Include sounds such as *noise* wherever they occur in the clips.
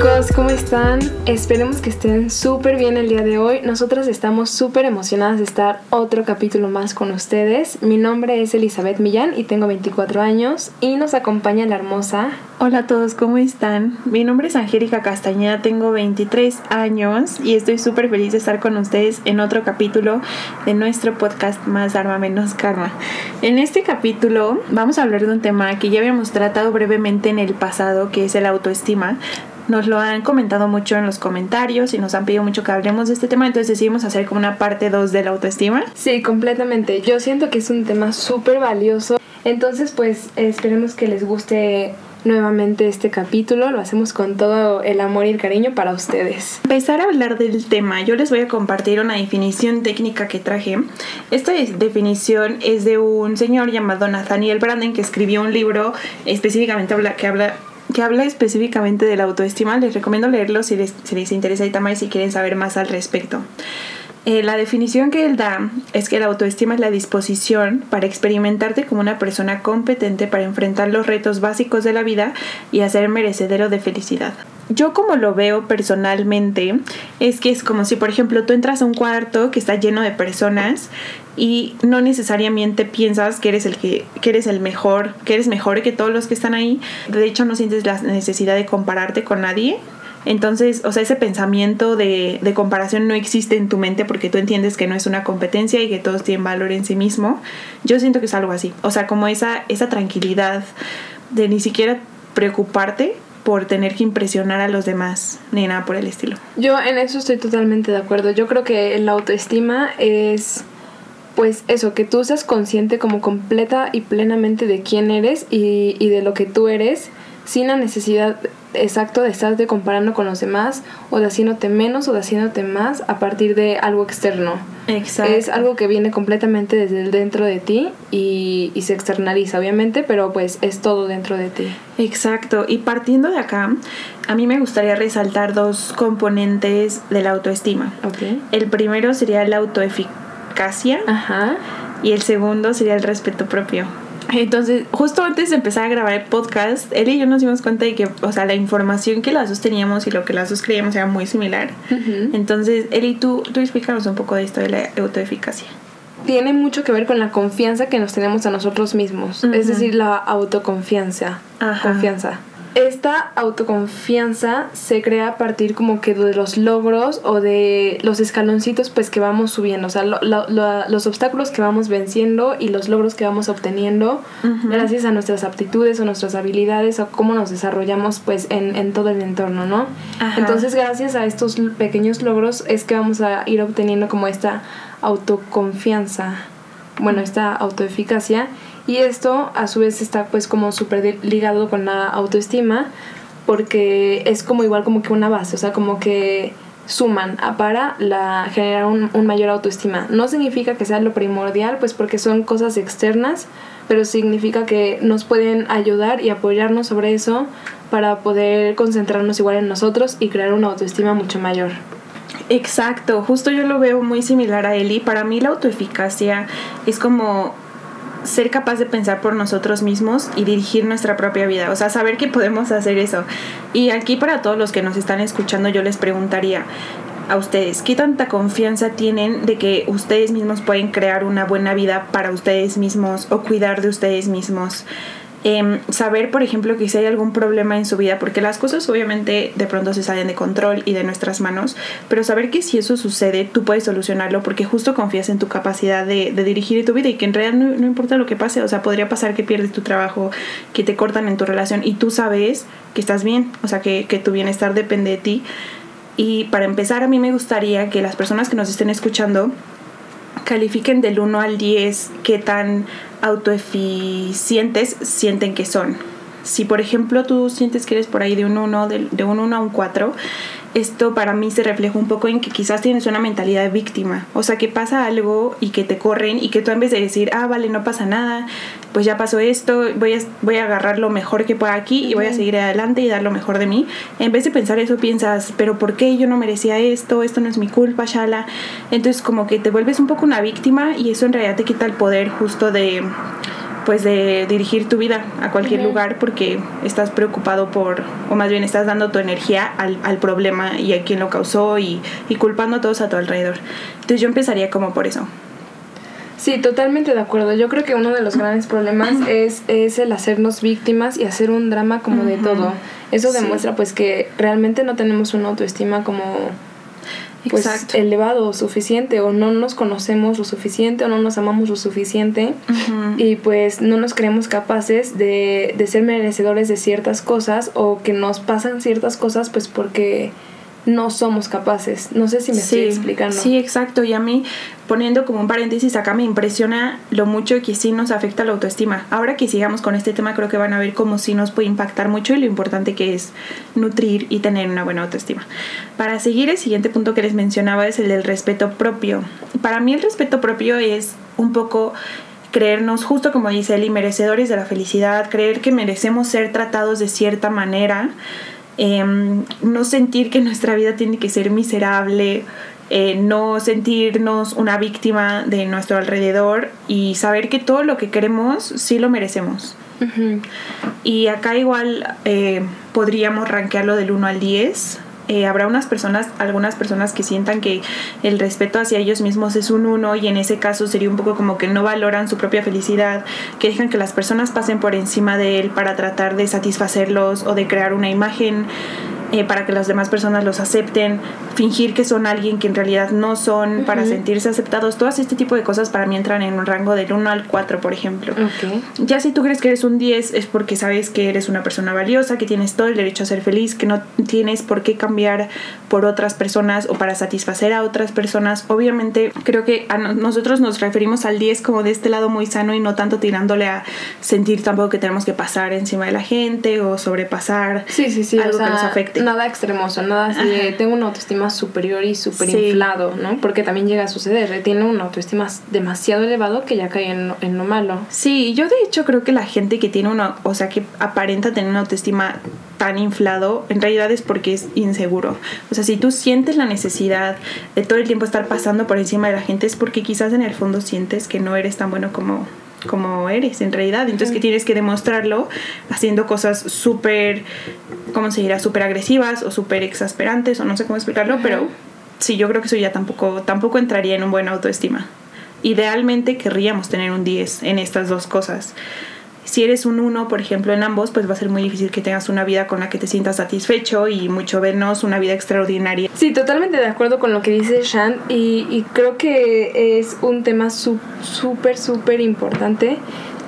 chicos, ¿cómo están? Esperemos que estén súper bien el día de hoy. Nosotras estamos súper emocionadas de estar otro capítulo más con ustedes. Mi nombre es Elizabeth Millán y tengo 24 años y nos acompaña la hermosa. Hola a todos, ¿cómo están? Mi nombre es Angélica Castañeda, tengo 23 años y estoy súper feliz de estar con ustedes en otro capítulo de nuestro podcast Más Arma Menos Karma. En este capítulo vamos a hablar de un tema que ya habíamos tratado brevemente en el pasado, que es el autoestima, nos lo han comentado mucho en los comentarios y nos han pedido mucho que hablemos de este tema, entonces decidimos hacer como una parte 2 de la autoestima. Sí, completamente. Yo siento que es un tema súper valioso. Entonces, pues esperemos que les guste nuevamente este capítulo. Lo hacemos con todo el amor y el cariño para ustedes. Empezar a hablar del tema, yo les voy a compartir una definición técnica que traje. Esta definición es de un señor llamado Nathaniel Branden que escribió un libro específicamente que habla que habla específicamente de la autoestima. Les recomiendo leerlo si les, les interesa y si quieren saber más al respecto. Eh, la definición que él da es que la autoestima es la disposición para experimentarte como una persona competente para enfrentar los retos básicos de la vida y hacer merecedero de felicidad. Yo como lo veo personalmente es que es como si por ejemplo tú entras a un cuarto que está lleno de personas y no necesariamente piensas que eres el que, que eres el mejor, que eres mejor que todos los que están ahí. De hecho no sientes la necesidad de compararte con nadie entonces, o sea, ese pensamiento de, de, comparación no existe en tu mente porque tú entiendes que no es una competencia y que todos tienen valor en sí mismo. Yo siento que es algo así. O sea, como esa, esa tranquilidad de ni siquiera preocuparte por tener que impresionar a los demás, ni nada por el estilo. Yo en eso estoy totalmente de acuerdo. Yo creo que la autoestima es pues eso, que tú seas consciente como completa y plenamente de quién eres y, y de lo que tú eres sin la necesidad exacto de estarte comparando con los demás o de haciéndote menos o de haciéndote más a partir de algo externo. Exacto. Es algo que viene completamente desde el dentro de ti y, y, se externaliza, obviamente, pero pues es todo dentro de ti. Exacto. Y partiendo de acá, a mí me gustaría resaltar dos componentes de la autoestima. Okay. El primero sería la autoeficacia Ajá. y el segundo sería el respeto propio. Entonces, justo antes de empezar a grabar el podcast, él y yo nos dimos cuenta de que, o sea, la información que las dos teníamos y lo que las dos creíamos era muy similar. Uh -huh. Entonces, él y tú, tú explícanos un poco de esto de la autoeficacia. Tiene mucho que ver con la confianza que nos tenemos a nosotros mismos, uh -huh. es decir, la autoconfianza. Ajá. Confianza. Esta autoconfianza se crea a partir como que de los logros o de los escaloncitos pues que vamos subiendo, o sea, lo, lo, lo, los obstáculos que vamos venciendo y los logros que vamos obteniendo uh -huh. gracias a nuestras aptitudes o nuestras habilidades o cómo nos desarrollamos pues en, en todo el entorno, ¿no? Ajá. Entonces gracias a estos pequeños logros es que vamos a ir obteniendo como esta autoconfianza, bueno, esta autoeficacia y esto a su vez está pues como súper ligado con la autoestima porque es como igual como que una base, o sea, como que suman para la, generar un, un, mayor autoestima. No significa que sea lo primordial, pues porque son cosas externas, pero significa que nos pueden ayudar y apoyarnos sobre eso para poder concentrarnos igual en nosotros y crear una autoestima mucho mayor. Exacto, justo yo lo veo muy similar a Eli. Para mí la autoeficacia es como ser capaz de pensar por nosotros mismos y dirigir nuestra propia vida, o sea, saber que podemos hacer eso. Y aquí para todos los que nos están escuchando yo les preguntaría a ustedes, ¿qué tanta confianza tienen de que ustedes mismos pueden crear una buena vida para ustedes mismos o cuidar de ustedes mismos? Eh, saber, por ejemplo, que si hay algún problema en su vida, porque las cosas obviamente de pronto se salen de control y de nuestras manos, pero saber que si eso sucede, tú puedes solucionarlo porque justo confías en tu capacidad de, dirigir tu vida y que en realidad no, no, importa lo que pase, o sea, podría pasar que pierdes tu trabajo, que te cortan en tu relación y tú sabes que estás bien, o sea, que, que tu bienestar depende de ti. Y para empezar, a mí me gustaría que las personas que nos estén escuchando califiquen del 1 al 10 qué tan autoeficientes sienten que son. Si por ejemplo tú sientes que eres por ahí de un 1, de, de un 1 a un 4, esto para mí se refleja un poco en que quizás tienes una mentalidad de víctima. O sea, que pasa algo y que te corren y que tú en vez de decir, ah, vale, no pasa nada, pues ya pasó esto, voy a, voy a agarrar lo mejor que pueda aquí y voy a seguir adelante y dar lo mejor de mí. En vez de pensar eso, piensas, pero ¿por qué yo no merecía esto? Esto no es mi culpa, shala. Entonces como que te vuelves un poco una víctima y eso en realidad te quita el poder justo de pues de dirigir tu vida a cualquier lugar porque estás preocupado por, o más bien estás dando tu energía al, al problema y a quien lo causó y, y culpando a todos a tu alrededor. Entonces yo empezaría como por eso. Sí, totalmente de acuerdo. Yo creo que uno de los grandes problemas es, es el hacernos víctimas y hacer un drama como de todo. Eso demuestra pues que realmente no tenemos una autoestima como pues elevado o suficiente o no nos conocemos lo suficiente o no nos amamos lo suficiente y pues no nos creemos capaces de, de ser merecedores de ciertas cosas o que nos pasan ciertas cosas pues porque no somos capaces. No sé si me estoy explicando. Sí, exacto. Y a mí, poniendo como un paréntesis acá, me impresiona lo mucho que sí nos afecta la autoestima. Ahora que sigamos con este tema, creo que van a ver cómo sí nos puede impactar mucho y lo importante que es nutrir y tener una buena autoestima. Para seguir, el siguiente punto que les mencionaba es el del respeto propio. Para mí el respeto propio es un poco creernos, justo como dice Eli, merecedores de la felicidad, creer que merecemos ser tratados de cierta manera Em, no sentir que nuestra vida tiene que ser miserable, eh, no sentirnos una víctima de nuestro alrededor y saber que todo lo que queremos sí lo merecemos. Y acá igual eh, podríamos rankearlo del 1 al 10 eh, habrá unas personas, algunas personas que sientan que el respeto hacia ellos mismos es un uno y en ese caso sería un poco como que no valoran su propia felicidad, que dejan que las personas pasen por encima de él para tratar de satisfacerlos o de crear una imagen eh, para que las demás personas los acepten, fingir que son alguien que en realidad no son, para sentirse aceptados, todas este tipo de cosas para mí entran en un rango del 1 al 4, por ejemplo. Ya si tú crees que eres un 10 es porque sabes que eres una persona valiosa, que tienes todo el derecho a ser feliz, que no tienes por qué cambiar por otras personas o para satisfacer a otras personas. Obviamente creo que a nosotros nos referimos al 10 como de este lado muy sano y no tanto tirándole a sentir tampoco que tenemos que pasar encima de la gente o sobrepasar sí, sí, sí, algo que nos afecte *laughs* nada extremoso, nada así de tengo una autoestima superior y súper inflado, ¿no? Porque también llega a suceder, tiene una autoestima demasiado elevado que ya cae en, en lo malo. Sí, yo de hecho creo que la gente que tiene una, o sea, que aparenta tener una autoestima tan inflado, en realidad es porque es inseguro. O sea, si tú sientes la necesidad de todo el tiempo estar pasando por encima de la gente, es porque quizás en el fondo sientes que no eres tan bueno como como eres en realidad. Entonces que tienes que demostrarlo haciendo cosas súper, ¿cómo se dirá? Súper agresivas o súper exasperantes o no sé cómo explicarlo, pero sí, yo creo que eso ya tampoco, tampoco entraría en un buen autoestima. Idealmente querríamos tener un 10 en estas dos cosas. Si eres un 1, por ejemplo, en ambos, pues va a ser muy difícil que tengas una vida con la que te sientas satisfecho y mucho menos una vida extraordinaria. Sí, totalmente de acuerdo con lo que dice Shan y, y creo que es un tema súper, súper importante.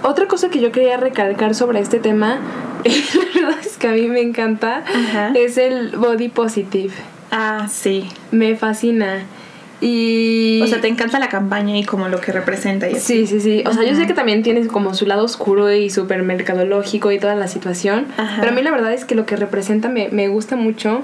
Otra cosa que yo quería recalcar sobre este tema, *laughs* la verdad es que a mí me encanta, es el body positive. Ah, sí. Me fascina. Y... O sea, te encanta la campaña y como lo que representa. Y así. Sí, sí, sí. O sea, yo sé que también tienes como su lado oscuro y súper mercadológico y toda la situación. Pero a mí la verdad es que lo que representa me, me gusta mucho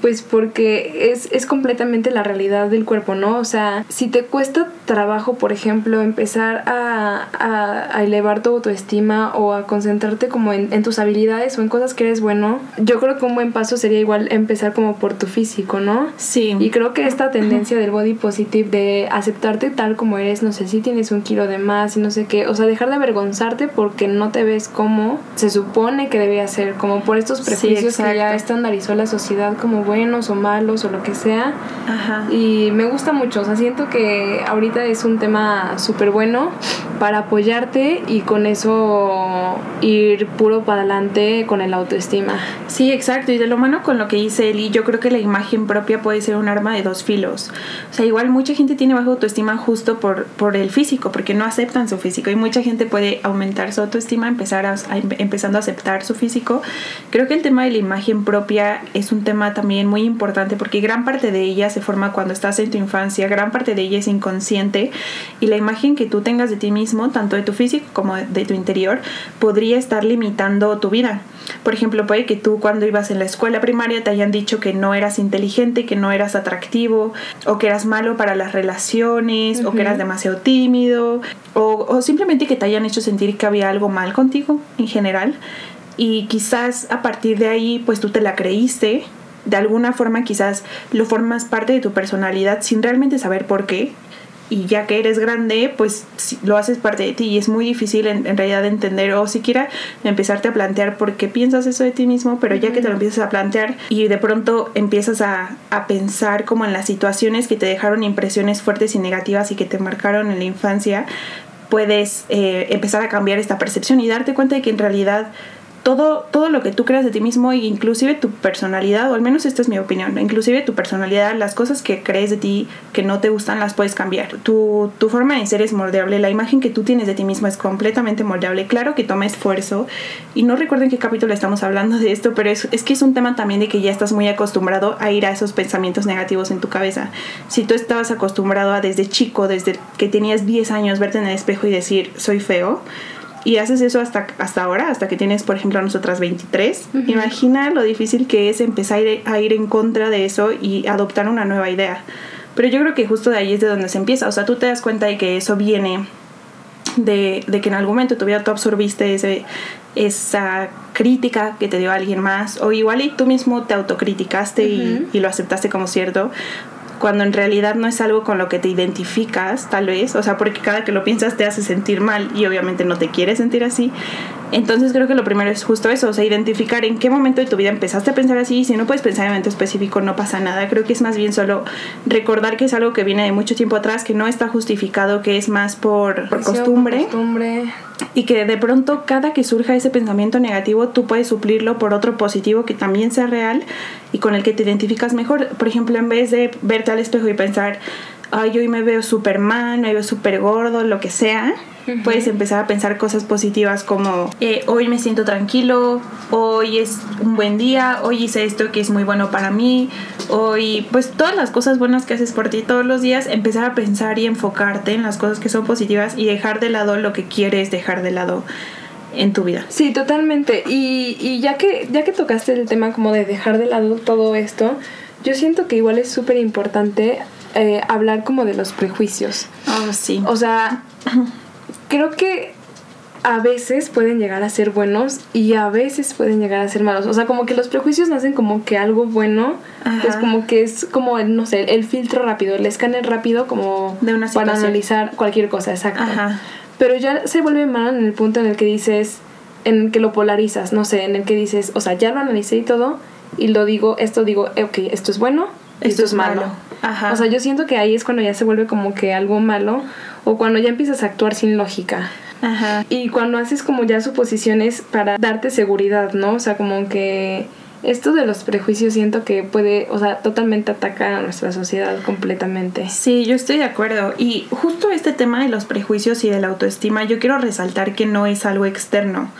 pues porque es, es completamente la realidad del cuerpo, ¿no? O sea, si te cuesta trabajo, por ejemplo, empezar a, a, elevar tu autoestima o a concentrarte como en, en, tus habilidades o en cosas que eres bueno, yo creo que un buen paso sería igual empezar como por tu físico, ¿no? Sí. Y creo que esta tendencia del body positive, de aceptarte tal como eres, no sé si tienes un kilo de más y no sé qué, o sea, dejar de avergonzarte porque no te ves como se supone que debía ser, como por estos prejuicios que ya estandarizó la sociedad como buenos o malos o lo que sea. Ajá. Y me gusta mucho, o sea, siento que ahorita es un tema súper bueno para apoyarte y con eso ir puro para adelante con el autoestima. Sí, exacto. Y de lo malo con lo que dice Eli, yo creo que la imagen propia puede ser un arma de dos filos. O sea, igual mucha gente tiene baja autoestima justo por, por el físico, porque no aceptan su físico. Y mucha gente puede aumentar su autoestima empezar a, empezando a aceptar su físico. Creo que el tema de la imagen propia es un tema también muy importante porque gran parte de ella se forma cuando estás en tu infancia, gran parte de ella es inconsciente y la imagen que tú tengas de ti mismo, tanto de tu físico como de tu interior, podría estar limitando tu vida. Por ejemplo, puede que tú cuando ibas en la escuela primaria te hayan dicho que no eras inteligente, que no eras atractivo, o que eras malo para las relaciones, o que eras demasiado tímido, o, o simplemente que te hayan hecho sentir que había algo mal contigo en general. Y quizás a partir de ahí, pues tú te la creíste de alguna forma quizás lo formas parte de tu personalidad sin realmente saber por qué. y ya que eres grande, pues lo haces parte de ti y es muy difícil en, realidad entender o siquiera empezarte a plantear por qué piensas eso de ti mismo, pero ya que te lo empiezas a plantear y de pronto empiezas a, a pensar como en las situaciones que te dejaron impresiones fuertes y negativas y que te marcaron en la infancia, puedes eh, empezar a cambiar esta percepción y darte cuenta de que en realidad todo, todo lo que tú creas de ti mismo, e inclusive tu personalidad, o al menos esta es mi opinión, inclusive tu personalidad, las cosas que crees de ti que no te gustan, las puedes cambiar. Tu, tu forma de ser es moldeable, la imagen que tú tienes de ti mismo es completamente moldeable. Claro que toma esfuerzo, y no recuerdo en qué capítulo estamos hablando de esto, pero es, es que es un tema también de que ya estás muy acostumbrado a ir a esos pensamientos negativos en tu cabeza. Si tú estabas acostumbrado a desde chico, desde que tenías 10 años, verte en el espejo y decir, soy feo, y haces eso hasta, hasta ahora, hasta que tienes, por ejemplo, nosotras 23, imagina lo difícil que es empezar a ir, en contra de eso y adoptar una nueva idea. Pero yo creo que justo de ahí es de donde se empieza, o sea, tú te das cuenta de que eso viene de, que en algún momento de tu vida tú absorbiste ese, esa crítica que te dio alguien más, o igual y tú mismo te autocriticaste y, y, lo aceptaste como cierto, cuando en realidad no es algo con lo que te identificas, tal vez, o sea, porque cada que lo piensas te hace sentir mal y obviamente no te quieres sentir así. Entonces creo que lo primero es justo eso, o sea, identificar en qué momento de tu vida empezaste a pensar así, si no puedes pensar en un momento específico no pasa nada, creo que es más bien solo recordar que es algo que viene de mucho tiempo atrás, que no está justificado, que es más por, por costumbre. costumbre y que de pronto cada que surja ese pensamiento negativo tú puedes suplirlo por otro positivo que también sea real y con el que te identificas mejor. Por ejemplo, en vez de verte al espejo y pensar, ay, hoy me veo súper mal, me veo súper gordo, lo que sea, puedes empezar a pensar cosas positivas como eh, hoy me siento tranquilo, hoy es un buen día, hoy hice esto que es muy bueno para mí, hoy pues todas las cosas buenas que haces por ti todos los días, empezar a pensar y enfocarte en las cosas que son positivas y dejar de lado lo que quieres dejar de lado en tu vida. Sí, totalmente. Y, y ya que ya que tocaste el tema como de dejar de lado todo esto, yo siento que igual es súper importante eh, hablar como de los prejuicios. Oh, sí. O sea, creo que a veces pueden llegar a ser buenos y a veces pueden llegar a ser malos. O sea, como que los prejuicios nacen como que algo bueno, es como que es como, no sé, el filtro rápido, el escáner rápido como de una para analizar cualquier cosa, exacto. Pero ya se vuelve malo en el punto en el que dices, en el que lo polarizas, no sé, en el que dices, o sea, ya lo analicé y todo, y lo digo, esto digo, ok, esto es bueno, esto, es malo. Ajá. O sea, yo siento que ahí es cuando ya se vuelve como que algo malo o cuando ya empiezas a actuar sin lógica. Ajá. Y cuando haces como ya suposiciones para darte seguridad, ¿no? O sea, como que esto de los prejuicios siento que puede, o sea, totalmente atacar a nuestra sociedad completamente. Sí, yo estoy de acuerdo. Y justo este tema de los prejuicios y de la autoestima, yo quiero resaltar que no es algo externo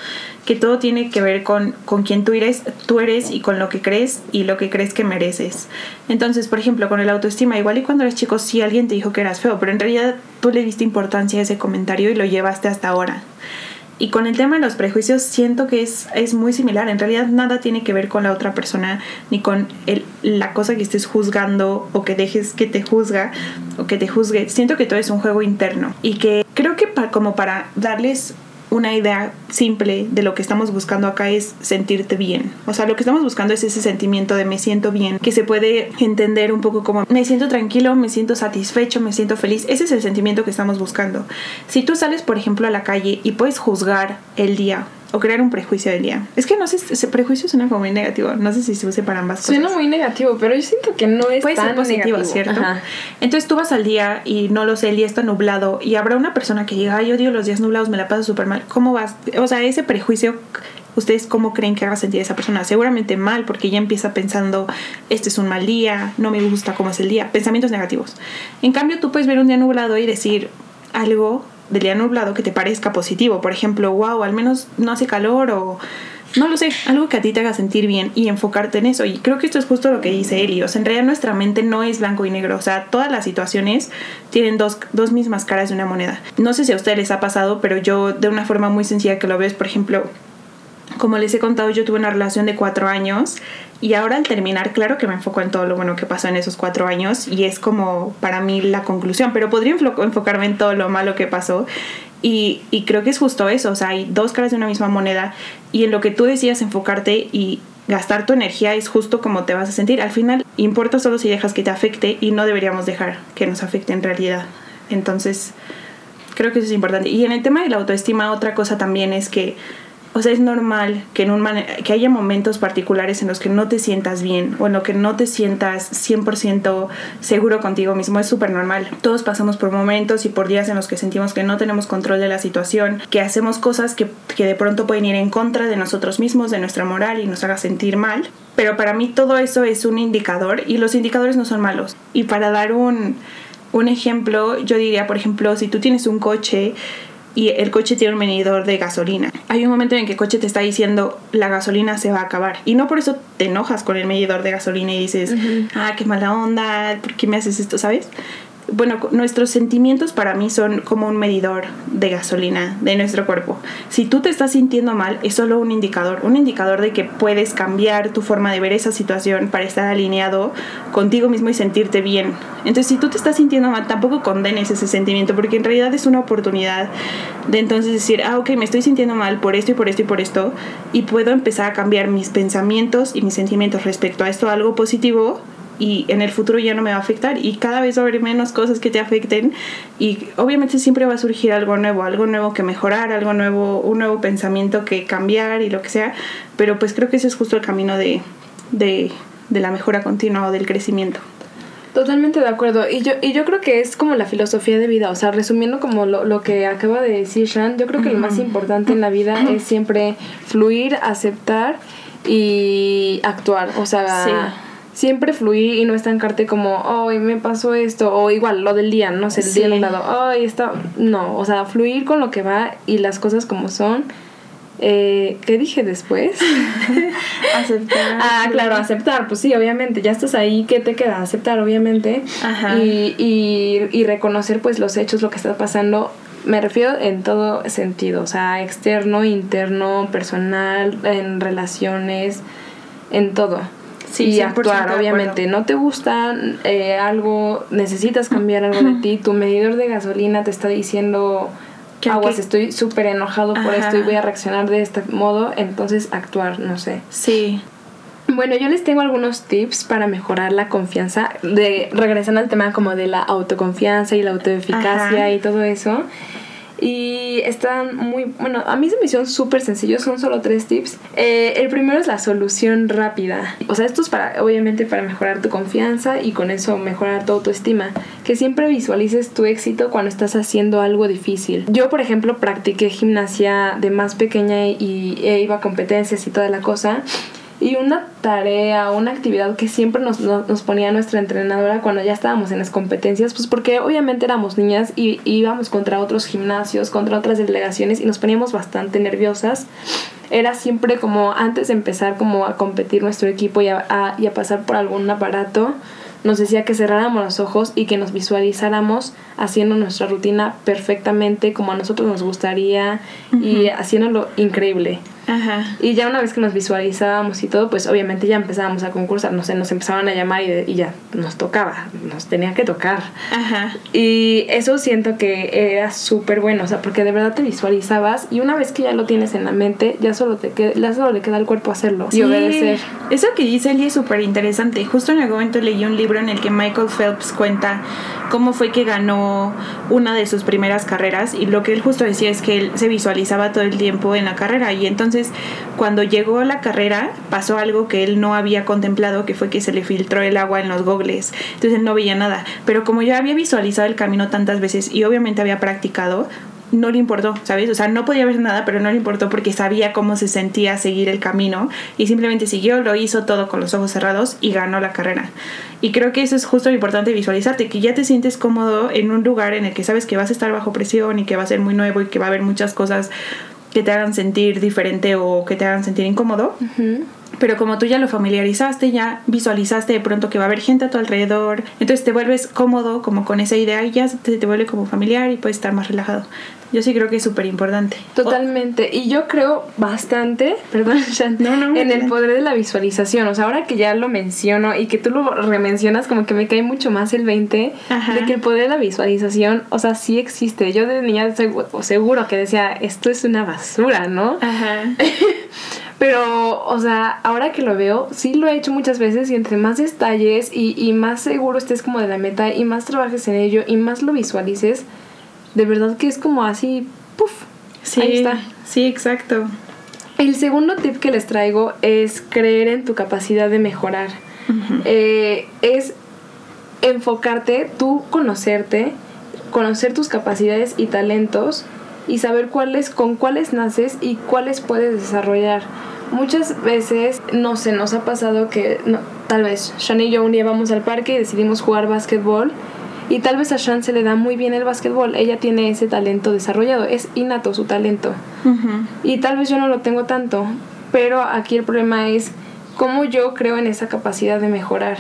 que todo tiene que ver con, con quién tú eres, tú eres y con lo que crees y lo que crees que mereces. Entonces, por ejemplo, con el autoestima, igual y cuando eres chico sí alguien te dijo que eras feo, pero en realidad tú le diste importancia a ese comentario y lo llevaste hasta ahora. Y con el tema de los prejuicios siento que es, es muy similar. En realidad nada tiene que ver con la otra persona ni con el, la cosa que estés juzgando o que dejes que te juzga o que te juzgue. Siento que todo es un juego interno y que creo que como para darles una idea simple de lo que estamos buscando acá es sentirte bien. O sea, lo que estamos buscando es ese sentimiento de me siento bien, que se puede entender un poco como me siento tranquilo, me siento satisfecho, me siento feliz. Ese es el sentimiento que estamos buscando. Si tú sales, por ejemplo, a la calle y puedes juzgar el día o crear un prejuicio del día. Es que no sé, ese prejuicio suena como muy negativo. No sé si se use para ambas cosas. Suena muy negativo, pero yo siento que no es Puede ser positivo, ¿cierto? Entonces tú vas al día y no lo sé, el día está nublado y habrá una persona que diga, ay, odio los días nublados, me la paso súper mal. ¿Cómo vas? O sea, ese prejuicio ¿Ustedes cómo creen que sentir a esa persona? Seguramente mal, porque ya empieza pensando, este es un mal día, no me gusta cómo es el día, pensamientos negativos. En cambio, tú puedes ver un día nublado y decir algo del día nublado que te parezca positivo. Por ejemplo, wow, al menos no hace calor o no lo sé, algo que a ti te haga sentir bien y enfocarte en eso. Y creo que esto es justo lo que dice Eli. O sea, en realidad nuestra mente no es blanco y negro. O sea, todas las situaciones tienen dos, dos mismas caras de una moneda. No sé si a ustedes les ha pasado, pero yo de una forma muy sencilla que lo ves, por ejemplo, como les he contado, yo tuve una relación de cuatro años y ahora al terminar, claro que me enfoco en todo lo bueno que pasó en esos cuatro años y es como para mí la conclusión, pero podría enfocarme en todo lo malo que pasó y, creo que es justo eso, o sea, hay dos caras de una misma moneda y en lo que tú decías enfocarte y gastar tu energía es justo como te vas a sentir. Al final importa solo si dejas que te afecte y no deberíamos dejar que nos afecte en realidad. Entonces, creo que eso es importante. Y en el tema de la autoestima, otra cosa también es que o sea, es normal que, en un que haya momentos particulares en los que no te sientas bien o en los que no te sientas 100% seguro contigo mismo. Es súper normal. Todos pasamos por momentos y por días en los que sentimos que no tenemos control de la situación, que hacemos cosas que, que de pronto pueden ir en contra de nosotros mismos, de nuestra moral y nos haga sentir mal. Pero para mí todo eso es un indicador y los indicadores no son malos. Y para dar un, un ejemplo, yo diría, por ejemplo, si tú tienes un coche y el coche tiene un medidor de gasolina. Hay un momento en que el coche te está diciendo la gasolina se va a acabar y no por eso te enojas con el medidor de gasolina y dices, ah, qué mala onda, ¿por qué me haces esto? ¿Sabes? Bueno, nuestros sentimientos para mí son como un medidor de gasolina de nuestro cuerpo. Si tú te estás sintiendo mal, es solo un indicador, un indicador de que puedes cambiar tu forma de ver esa situación para estar alineado contigo mismo y sentirte bien. Entonces, si tú te estás sintiendo mal, tampoco condenes ese sentimiento, porque en realidad es una oportunidad de entonces decir, ah, ok, me estoy sintiendo mal por esto y por esto y por esto, y puedo empezar a cambiar mis pensamientos y mis sentimientos respecto a esto algo positivo y en el futuro ya no me va a afectar y cada vez va a haber menos cosas que te afecten y obviamente siempre va a surgir algo nuevo, algo nuevo que mejorar, algo nuevo, un nuevo pensamiento que cambiar y lo que sea, pero pues creo que ese es justo el camino de, de, de la mejora continua o del crecimiento. Totalmente de acuerdo. Y yo, y yo creo que es como la filosofía de vida. O sea, resumiendo como lo, lo que acaba de decir Shan, yo creo que lo más importante en la vida es siempre fluir, aceptar y actuar. O sea, siempre fluir y no estancarte como, hoy me pasó esto, o igual lo del día, no sé, el día lado, ay, está, no, o sea, fluir con lo que va y las cosas como son. Eh, ¿Qué dije después? *laughs* aceptar. *laughs* Ah, claro, aceptar, pues sí, obviamente, ya estás ahí, ¿qué te queda? Aceptar, obviamente. Ajá. Y, y, y reconocer pues los hechos, lo que está pasando, me refiero en todo sentido, o sea, externo, interno, personal, en relaciones, en todo y actuar, obviamente. No te gusta eh, algo, necesitas cambiar algo de ti, tu medidor de gasolina te está diciendo, aguas, estoy súper enojado por esto y voy a reaccionar de este modo, entonces actuar, no sé. Sí. Bueno, yo les tengo algunos tips para mejorar la confianza, de regresando al tema como de la autoconfianza y la autoeficacia y todo eso. Y están muy, bueno, a mí se me hicieron súper sencillos, son solo tres tips. Eh, el primero es la solución rápida. O sea, esto es para, obviamente, para mejorar tu confianza y con eso mejorar tu autoestima. Que siempre visualices tu éxito cuando estás haciendo algo difícil. Yo, por ejemplo, practiqué gimnasia de más pequeña y, e iba a competencias y toda la cosa. Y una tarea, una actividad que siempre nos, nos, ponía nuestra entrenadora cuando ya estábamos en las competencias, pues porque obviamente éramos niñas y, íbamos contra otros gimnasios, contra otras delegaciones y nos poníamos bastante nerviosas. Era siempre como antes de empezar como a competir nuestro equipo y a, y a pasar por algún aparato, nos decía que cerráramos los ojos y que nos visualizáramos haciendo nuestra rutina perfectamente como a nosotros nos gustaría y haciéndolo increíble. Ajá. Y ya una vez que nos visualizábamos y todo, pues obviamente ya empezábamos a concursar, no sé, nos empezaban a llamar y, ya nos tocaba, nos tenía que tocar. Ajá. Y eso siento que era súper bueno, o sea, porque de verdad te visualizabas y una vez que ya lo tienes en la mente, ya solo, te queda, ya solo le queda al cuerpo hacerlo y obedecer. Eso que dice Eli es súper interesante. Justo en algún momento leí un libro en el que Michael Phelps cuenta cómo fue que ganó una de sus primeras carreras y lo que él justo decía es que él se visualizaba todo el tiempo en la carrera y entonces cuando llegó la carrera, pasó algo que él no había contemplado, que fue que se le filtró el agua en los gogles. Entonces él no veía nada. Pero como ya había visualizado el camino tantas veces y obviamente había practicado, no le importó, ¿sabes? O sea, no podía ver nada, pero no le importó porque sabía cómo se sentía seguir el camino y simplemente siguió, lo hizo todo con los ojos cerrados y ganó la carrera. Y creo que eso es justo lo importante visualizarte, que ya te sientes cómodo en un lugar en el que sabes que vas a estar bajo presión y que va a ser muy nuevo y que va a haber muchas cosas que te hagan sentir diferente o que te hagan sentir incómodo. Pero como tú ya lo familiarizaste, ya visualizaste de pronto que va a haber gente a tu alrededor, entonces te vuelves cómodo como con esa idea y ya te, te vuelve como familiar y puedes estar más relajado. Yo sí creo que es súper importante. Totalmente. Y yo creo bastante, *laughs* perdón, en el poder de la visualización. O sea, ahora que ya lo menciono y que tú lo remencionas, como que me cae mucho más el 20 de que el poder de la visualización, o sea, sí existe. Yo de niña seguro, seguro que decía, esto es una basura, ¿no? Ajá. *laughs* Pero, o sea, ahora que lo veo, sí lo he hecho muchas veces y entre más detalles y, y más seguro estés como de la meta y más trabajes en ello y más lo visualices, de verdad que es como así, puff, Sí, ahí está. Sí, exacto. El segundo tip que les traigo es creer en tu capacidad de mejorar. Eh, es enfocarte, tú conocerte, conocer tus capacidades y talentos y saber cuáles, con cuáles naces y cuáles puedes desarrollar. Muchas veces, no sé, nos ha pasado que no, tal vez Shan y yo un día vamos al parque y decidimos jugar básquetbol y tal vez a Shan se le da muy bien el básquetbol, ella tiene ese talento desarrollado, es innato su talento. Y tal vez yo no lo tengo tanto, pero aquí el problema es cómo yo creo en esa capacidad de mejorar.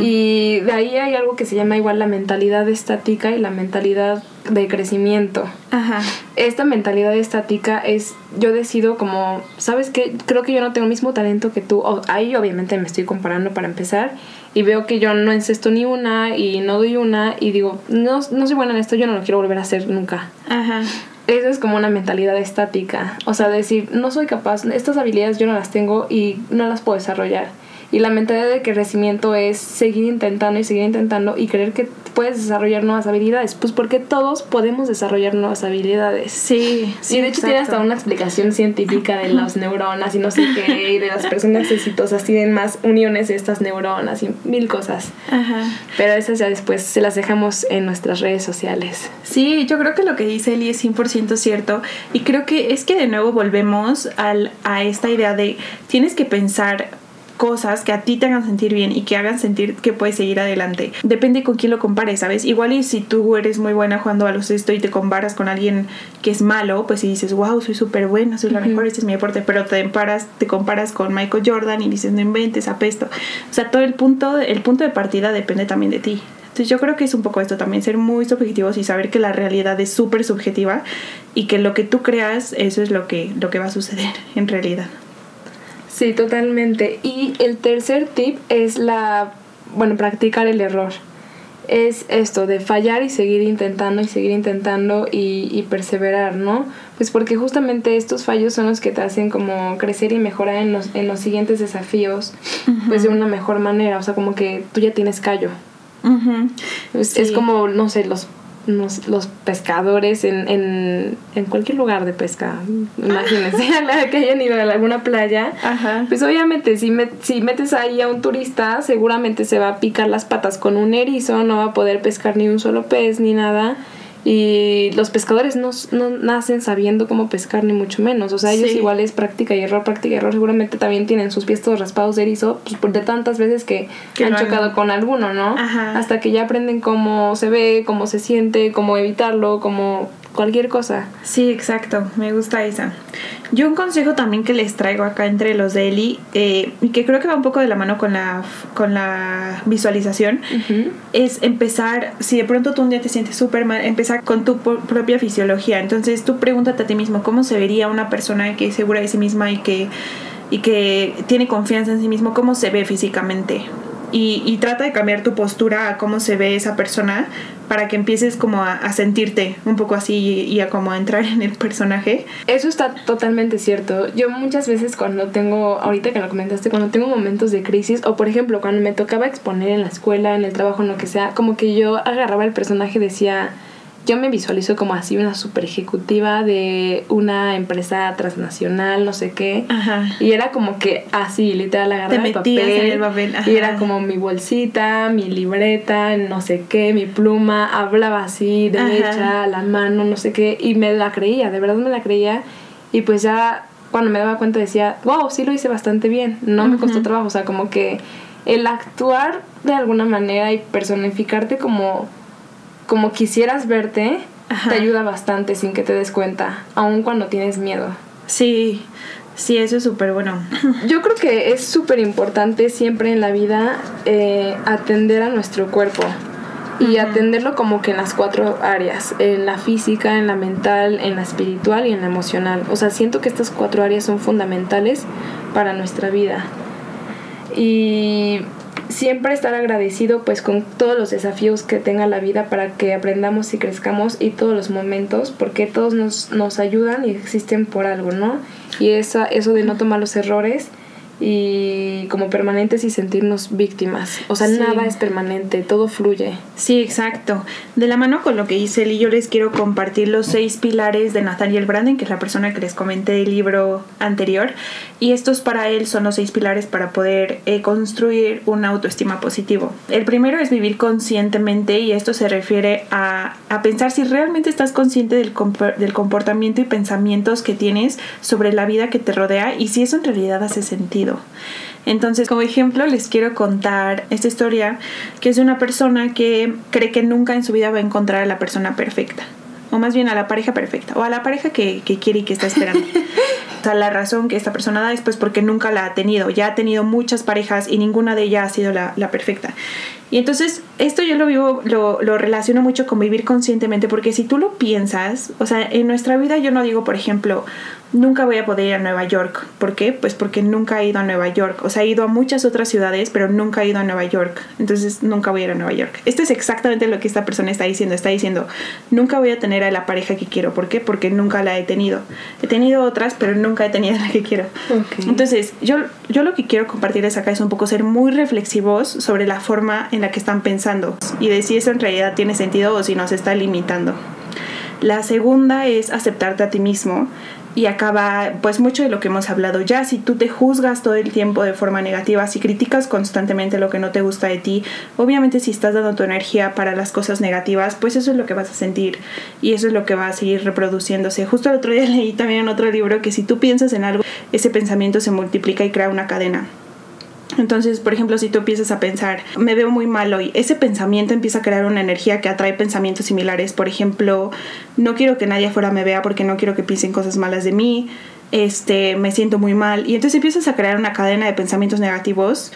Y de ahí hay algo que se llama igual la mentalidad estática y la mentalidad de crecimiento. Ajá. Esta mentalidad estática es, yo decido como, ¿sabes qué? Creo que yo no tengo el mismo talento que tú. O- ahí obviamente me estoy comparando para empezar y veo que yo no encesto ni una y no doy una y digo, no, no soy buena en esto, yo no lo quiero volver a hacer nunca. Ajá. Eso es como una mentalidad estática. O sea, decir, no soy capaz, estas habilidades yo no las tengo y no las puedo desarrollar. Y la mentalidad de crecimiento es seguir intentando y seguir intentando y creer que puedes desarrollar nuevas habilidades. Pues porque todos podemos desarrollar nuevas habilidades. Sí, sí. y de hecho tiene hasta una explicación científica de las neuronas y no sé qué, y de las personas exitosas tienen más uniones de estas neuronas y mil cosas. Ajá. Pero esas ya después se las dejamos en nuestras redes sociales. Sí, yo creo que lo que dice Eli es 100% cierto y creo que es que de nuevo volvemos al, a esta idea de tienes que pensar cosas que a ti te hagan sentir bien y que hagan sentir que puedes seguir adelante. Depende con quién lo compares, ¿sabes? Igual y si tú eres muy buena jugando baloncesto y te comparas con alguien que es malo, pues si dices, wow, soy súper buena, soy la mejor, este es mi deporte, pero te comparas, te comparas con Michael Jordan y dices, no inventes, apesto. O sea, todo el punto, el punto de partida depende también de ti. Entonces yo creo que es un poco esto también, ser muy subjetivos y saber que la realidad es súper subjetiva y que lo que tú creas, eso es lo que, lo que va a suceder en realidad. Sí, totalmente. Y el tercer tip es la, bueno, practicar el error. Es esto de fallar y seguir intentando y seguir intentando y, y perseverar, ¿no? Pues porque justamente estos fallos son los que te hacen como crecer y mejorar en los, en los siguientes desafíos, pues de una mejor manera, o sea, como que tú ya tienes callo. Es, es Sí. como, no sé, los, los, los pescadores en, en, en cualquier lugar de pesca. Imagínense, a *laughs* *laughs* la que hayan ido a alguna playa. Ajá. Pues obviamente, si, met- si metes ahí a un turista, seguramente se va a picar las patas con un erizo, no va a poder pescar ni un solo pez ni nada. Y los pescadores no, no nacen sabiendo cómo pescar, ni mucho menos. O sea, ellos Sí. igual es práctica y error, práctica y error. Seguramente también tienen sus pies todos raspados de erizo, pues por de tantas veces que, Que han lo han- chocado con alguno, ¿no? Ajá. Hasta que ya aprenden cómo se ve, cómo se siente, cómo evitarlo, cómo cualquier cosa. Sí, exacto, me gusta esa. Yo un consejo también que les traigo acá entre los de Eli, eh, y que creo que va un poco de la mano con la, con la visualización, Ujú. es empezar, si de pronto tú un día te sientes súper mal, empezar con tu propia fisiología. Entonces tú pregúntate a ti mismo cómo se vería una persona que es segura de sí misma y que, y que tiene confianza en sí mismo, cómo se ve físicamente. Y, y trata de cambiar tu postura a cómo se ve esa persona para que empieces como a, sentirte un poco así y, a como entrar en el personaje. Eso está totalmente cierto. Yo muchas veces cuando tengo, ahorita que lo comentaste, cuando tengo momentos de crisis, o por ejemplo cuando me tocaba exponer en la escuela, en el trabajo, en lo que sea, como que yo agarraba el personaje y decía, yo me visualizo como así una super ejecutiva de una empresa transnacional, no sé qué. Ajá. Y era como que así, literal, agarraba el papel, en el papel, ajá. Y era como mi bolsita, mi libreta, no sé qué, mi pluma, hablaba así, derecha, la mano, no sé qué. Y me la creía, de verdad me la creía. Y pues ya cuando me daba cuenta decía, wow, sí lo hice bastante bien. No me costó trabajo. O sea, como que el actuar de alguna manera y personificarte como, como quisieras verte, Ajá. te ayuda bastante sin que te des cuenta, aun cuando tienes miedo. Sí, sí, eso es súper bueno. *laughs* Yo creo que es súper importante siempre en la vida eh, atender a nuestro cuerpo y atenderlo como que en las cuatro áreas, en la física, en la mental, en la espiritual y en la emocional. O sea, siento que estas cuatro áreas son fundamentales para nuestra vida. Y siempre estar agradecido pues con todos los desafíos que tenga la vida para que aprendamos y crezcamos y todos los momentos porque todos nos, nos ayudan y existen por algo, ¿no? Y esa, eso de no tomar los errores y como permanentes y sentirnos víctimas. O sea, nada es permanente, todo fluye. Sí, exacto. De la mano con lo que hice Eli, yo les quiero compartir los seis pilares de Nathaniel Branden, que es la persona que les comenté del libro anterior. Y estos para él son los seis pilares para poder eh, construir una autoestima positivo. El primero es vivir conscientemente y esto se refiere a, a pensar si realmente estás consciente del, del comportamiento y pensamientos que tienes sobre la vida que te rodea y si eso en realidad hace sentido. Entonces, como ejemplo, les quiero contar esta historia que es de una persona que cree que nunca en su vida va a encontrar a la persona perfecta. O más bien a la pareja perfecta. O a la pareja que, quiere y que está esperando. *laughs* o sea, la razón que esta persona da es pues porque nunca la ha tenido. Ya ha tenido muchas parejas y ninguna de ellas ha sido la, la perfecta. Y entonces esto yo lo vivo, lo, lo, relaciono mucho con vivir conscientemente, porque si tú lo piensas, o sea, en nuestra vida yo no digo, por ejemplo, nunca voy a poder ir a Nueva York. ¿Por qué? Pues porque nunca he ido a Nueva York. O sea, he ido a muchas otras ciudades, pero nunca he ido a Nueva York. Entonces nunca voy a ir a Nueva York. Esto es exactamente lo que esta persona está diciendo. Está diciendo, nunca voy a tener a la pareja que quiero. ¿Por qué? Porque nunca la he tenido. He tenido otras, pero nunca he tenido la que quiero. Entonces, yo, yo lo que quiero compartirles acá es un poco ser muy reflexivos sobre la forma en la que están pensando y de si eso en realidad tiene sentido o si nos está limitando. La segunda es aceptarte a ti mismo y acaba pues mucho de lo que hemos hablado. Ya si tú te juzgas todo el tiempo de forma negativa si criticas constantemente lo que no te gusta de ti obviamente si estás dando tu energía para las cosas negativas pues eso es lo que vas a sentir y eso es lo que va a seguir reproduciéndose. Justo el otro día *laughs* leí también en otro libro que si tú piensas en algo ese pensamiento se multiplica y crea una cadena entonces, por ejemplo, si tú empiezas a pensar, me veo muy mal hoy, ese pensamiento empieza a crear una energía que atrae pensamientos similares. Por ejemplo, no quiero que nadie afuera me vea porque no quiero que piensen cosas malas de mí, este, me siento muy mal. Y entonces empiezas a crear una cadena de pensamientos negativos.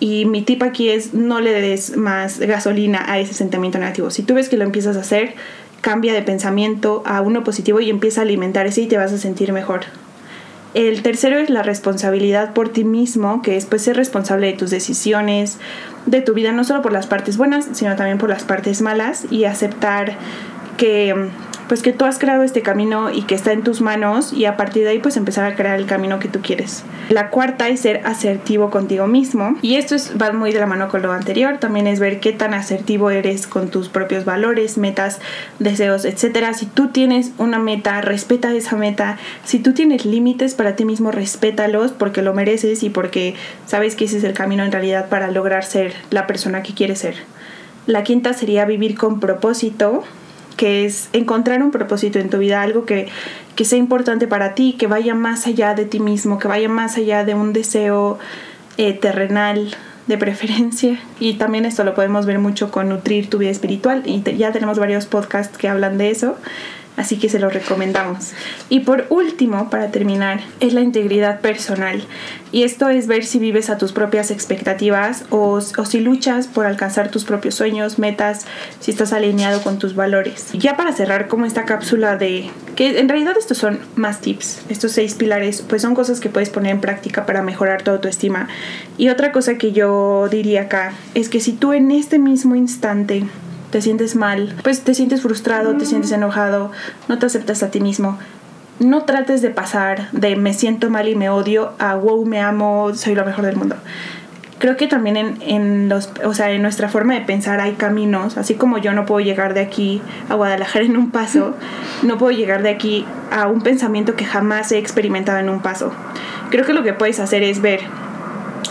Y mi tip aquí es no le des más gasolina a ese sentimiento negativo. Si tú ves que lo empiezas a hacer, cambia de pensamiento a uno positivo y empieza a alimentar ese y te vas a sentir mejor. El tercero es la responsabilidad por ti mismo, que es pues ser responsable de tus decisiones, de tu vida, no solo por las partes buenas, sino también por las partes malas y aceptar que pues que tú has creado este camino y que está en tus manos y a partir de ahí pues empezar a crear el camino que tú quieres. La cuarta es ser asertivo contigo mismo y esto es, va muy de la mano con lo anterior, también es ver qué tan asertivo eres con tus propios valores, metas, deseos, etcétera. Si tú tienes una meta, respeta esa meta. Si tú tienes límites para ti mismo, respétalos porque lo mereces y porque sabes que ese es el camino en realidad para lograr ser la persona que quieres ser. La quinta sería vivir con propósito que es encontrar un propósito en tu vida, algo que, que sea importante para ti, que vaya más allá de ti mismo, que vaya más allá de un deseo eh, terrenal de preferencia. Y también esto lo podemos ver mucho con nutrir tu vida espiritual. Y ya tenemos varios podcasts que hablan de eso así que se lo recomendamos. Y por último, para terminar, es la integridad personal. Y esto es ver si vives a tus propias expectativas o, o, si luchas por alcanzar tus propios sueños, metas, si estás alineado con tus valores. Ya para cerrar como esta cápsula de que en realidad estos son más tips, estos seis pilares, pues son cosas que puedes poner en práctica para mejorar tu autoestima. Y otra cosa que yo diría acá es que si tú en este mismo instante te sientes mal, pues te sientes frustrado, te sientes enojado, no te aceptas a ti mismo. No trates de pasar de me siento mal y me odio a wow, me amo, soy lo mejor del mundo. Creo que también en, en, los, o sea, en nuestra forma de pensar hay caminos, así como yo no puedo llegar de aquí a Guadalajara en un paso, *laughs* no puedo llegar de aquí a un pensamiento que jamás he experimentado en un paso. Creo que lo que puedes hacer es ver,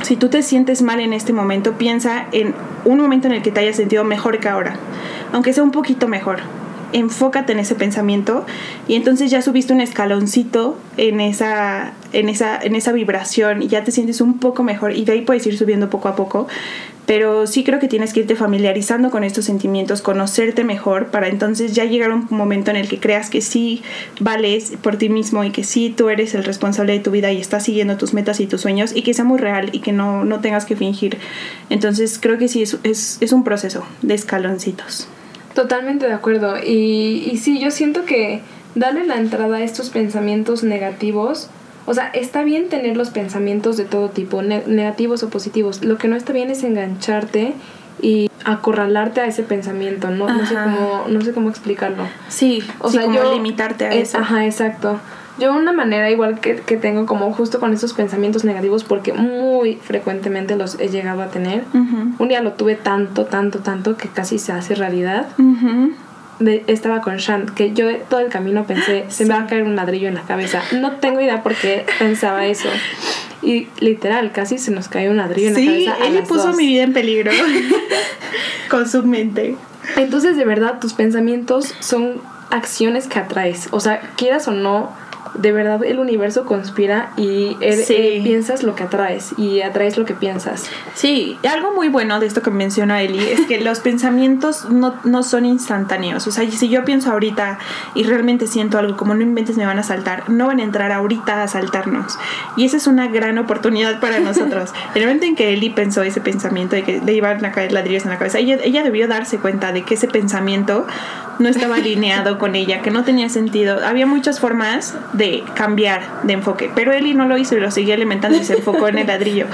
si tú te sientes mal en este momento, piensa en un momento en el que te hayas sentido mejor que ahora, aunque sea un poquito mejor. Enfócate en ese pensamiento y entonces ya subiste un escaloncito en esa, en esa, en esa vibración y ya te sientes un poco mejor y de ahí puedes ir subiendo poco a poco pero sí creo que tienes que irte familiarizando con estos sentimientos, conocerte mejor para entonces ya llegar a un momento en el que creas que sí vales por ti mismo y que sí tú eres el responsable de tu vida y estás siguiendo tus metas y tus sueños y que sea muy real y que no, no tengas que fingir. Entonces creo que sí es, es, es un proceso de escaloncitos. Totalmente de acuerdo. Y, y sí, yo siento que darle la entrada a estos pensamientos negativos O sea, está bien tener los pensamientos de todo tipo, negativos o positivos. Lo que no está bien es engancharte y acorralarte a ese pensamiento, no, no sé cómo no sé cómo explicarlo. Sí, o sea, como yo limitarte a eso. Ajá, exacto. Yo una manera igual que, que, tengo como justo con esos pensamientos negativos porque muy frecuentemente los he llegado a tener. Un día lo tuve tanto, tanto, tanto que casi se hace realidad. Estaba con Shant, que yo todo el camino pensé, se me va a caer un ladrillo en la cabeza. No tengo idea por qué pensaba eso. Y literal, casi se nos cayó un ladrillo en la cabeza. Sí, él puso mi vida en peligro *laughs* con su mente. Entonces, de verdad, tus pensamientos son acciones que atraes. O sea, quieras o no, de verdad el universo conspira y eh, piensas lo que atraes y atraes lo que piensas. Sí, algo muy bueno de esto que menciona Eli es que los pensamientos no, no, son instantáneos. O sea, si yo pienso ahorita y realmente siento algo como no inventes me van a saltar, no van a entrar ahorita a saltarnos. Y esa es una gran oportunidad para nosotros. *laughs* el momento en que Eli pensó ese pensamiento de que le iban a caer ladrillos en la cabeza, ella, ella debió darse cuenta de que ese pensamiento no estaba alineado con ella, que no tenía sentido. Había muchas formas de cambiar de enfoque, pero Eli no lo hizo y lo seguía alimentando y se enfocó en el ladrillo.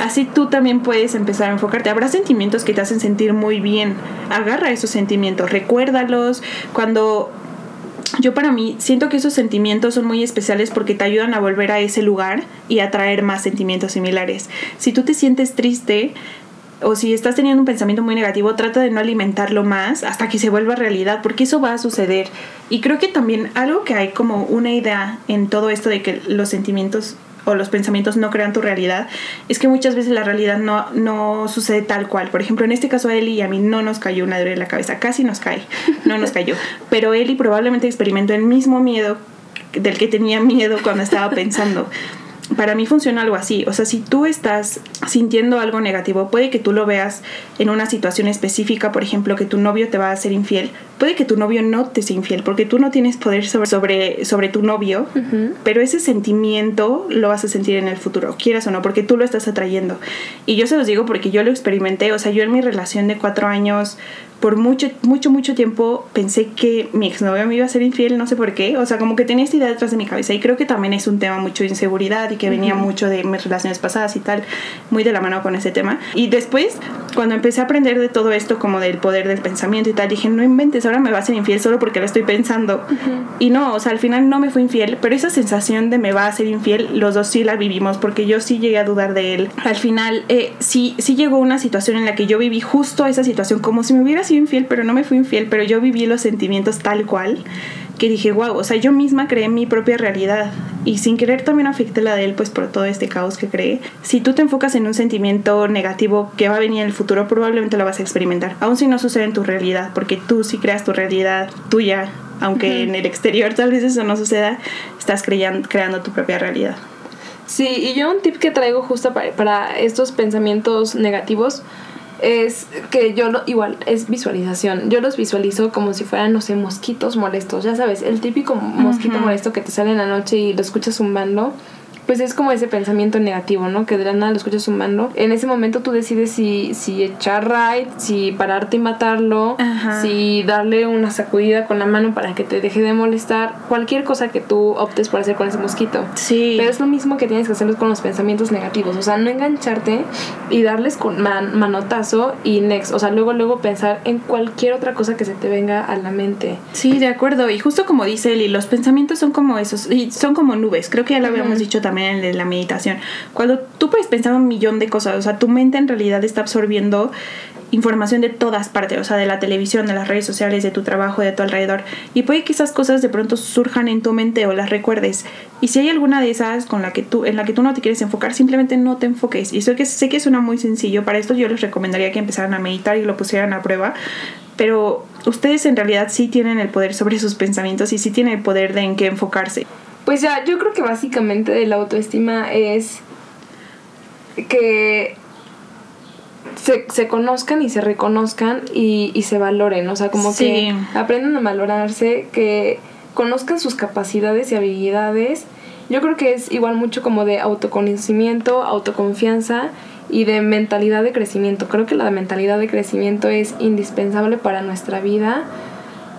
Así tú también puedes empezar a enfocarte. Habrá sentimientos que te hacen sentir muy bien. Agarra esos sentimientos, recuérdalos. Cuando yo para mí siento que esos sentimientos son muy especiales porque te ayudan a volver a ese lugar y a traer más sentimientos similares. Si tú te sientes triste, o si estás teniendo un pensamiento muy negativo, trata de no alimentarlo más hasta que se vuelva realidad, porque eso va a suceder. Y creo que también algo que hay como una idea en todo esto de que los sentimientos o los pensamientos no crean tu realidad, es que muchas veces la realidad no, no sucede tal cual. Por ejemplo, en este caso a Eli y a mí no nos cayó una dura en la cabeza, casi nos cae, no nos cayó. *laughs* Pero Eli probablemente experimentó el mismo miedo del que tenía miedo cuando estaba pensando para mí funciona algo así. O sea, si tú estás sintiendo algo negativo, puede que tú lo veas en una situación específica, por ejemplo, que tu novio te va a hacer infiel. Puede que tu novio no te sea infiel, porque tú no tienes poder sobre, sobre, sobre tu novio, pero ese sentimiento lo vas a sentir en el futuro, quieras o no, porque tú lo estás atrayendo. Y yo se los digo porque yo lo experimenté. O sea, yo en mi relación de cuatro años por mucho, mucho, mucho tiempo pensé que mi exnovio me iba a ser infiel, no sé por qué. O sea, como que tenía esta idea detrás de mi cabeza. Y creo que también es un tema mucho de inseguridad y que venía mucho de mis relaciones pasadas y tal, muy de la mano con ese tema. Y después, cuando empecé a aprender de todo esto, como del poder del pensamiento y tal, dije, no inventes, ahora me va a ser infiel solo porque lo estoy pensando. Y no, o sea, al final no me fue infiel, pero esa sensación de me va a ser infiel, los dos sí la vivimos, porque yo sí llegué a dudar de él. Al final, eh, sí, sí llegó una situación en la que yo viví justo esa situación, como si me hubiera infiel, pero no me fui infiel, pero yo viví los sentimientos tal cual que dije, wow, o sea, yo misma creé mi propia realidad y sin querer también afecté la de él, pues por todo este caos que creé. Si tú te enfocas en un sentimiento negativo que va a venir en el futuro, probablemente lo vas a experimentar, aun si no sucede en tu realidad, porque tú sí creas tu realidad tuya, aunque en el exterior tal vez eso no suceda, estás creando, creando tu propia realidad. Sí, y yo un tip que traigo justo para, para estos pensamientos negativos, es que yo lo, igual, es visualización. Yo los visualizo como si fueran, no sé, mosquitos molestos. Ya sabes, el típico mosquito molesto que te sale en la noche y lo escuchas zumbando pues es como ese pensamiento negativo, ¿no? Que de la nada lo escuchas sumando. En ese momento tú decides si, si echar raid, si pararte y matarlo, si darle una sacudida con la mano para que te deje de molestar, cualquier cosa que tú optes por hacer con ese mosquito. Sí. Pero es lo mismo que tienes que hacerlo con los pensamientos negativos, o sea, no engancharte y darles con manotazo y next, o sea, luego luego pensar en cualquier otra cosa que se te venga a la mente. Sí, de acuerdo, y justo como dice Eli, los pensamientos son como esos, y son como nubes, creo que ya lo habíamos dicho también también la meditación. Cuando tú puedes pensar un millón de cosas, o sea, tu mente en realidad está absorbiendo información de todas partes, o sea, de la televisión, de las redes sociales, de tu trabajo, de tu alrededor. Y puede que esas cosas de pronto surjan en tu mente o las recuerdes. Y si hay alguna de esas con la que tú, en la que tú no te quieres enfocar, simplemente no te enfoques. Y eso que sé que suena muy sencillo. Para esto yo les recomendaría que empezaran a meditar y lo pusieran a prueba. Pero ustedes en realidad sí tienen el poder sobre sus pensamientos y sí tienen el poder de en qué enfocarse. Pues ya, yo creo que básicamente la autoestima es que se, conozcan y se reconozcan y, se valoren, o sea, como que aprendan a valorarse, que conozcan sus capacidades y habilidades. Yo creo que es igual mucho como de autoconocimiento, autoconfianza y de mentalidad de crecimiento. Creo que la mentalidad de crecimiento es indispensable para nuestra vida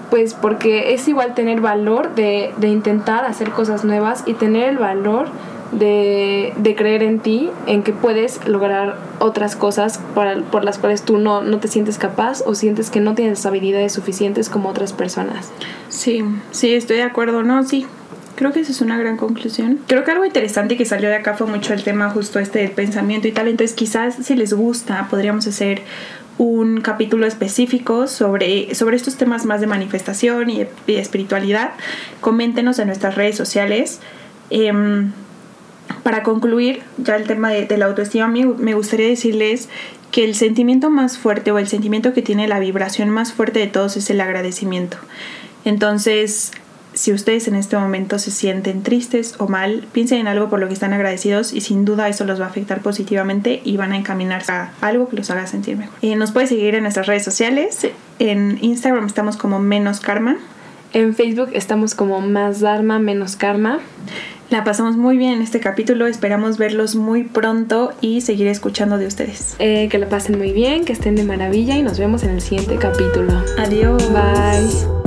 pues porque es igual tener valor de, intentar hacer cosas nuevas y tener el valor de, de creer en ti, en que puedes lograr otras cosas para, por las cuales tú no, no te sientes capaz o sientes que no tienes habilidades suficientes como otras personas. Sí, sí, estoy de acuerdo, ¿no? Sí, Creo que esa es una gran conclusión. Creo que algo interesante que salió de acá fue mucho el tema justo este del pensamiento y tal. Entonces quizás si les gusta podríamos hacer un capítulo específico sobre, sobre estos temas más de manifestación y, y espiritualidad. Coméntenos en nuestras redes sociales. Em, para concluir ya el tema de, de la autoestima, me, me gustaría decirles que el sentimiento más fuerte o el sentimiento que tiene la vibración más fuerte de todos es el agradecimiento. Entonces, si ustedes en este momento se sienten tristes o mal, piensen en algo por lo que están agradecidos y sin duda eso los va a afectar positivamente y van a encaminarse a algo que los haga sentir mejor. Eh, nos puede seguir en nuestras redes sociales. En Instagram estamos como menos karma. En Facebook estamos como más Dharma, menos karma. La pasamos muy bien en este capítulo, esperamos verlos muy pronto y seguir escuchando de ustedes. Eh, que la pasen muy bien, que estén de maravilla y nos vemos en el siguiente capítulo. Adiós. Bye.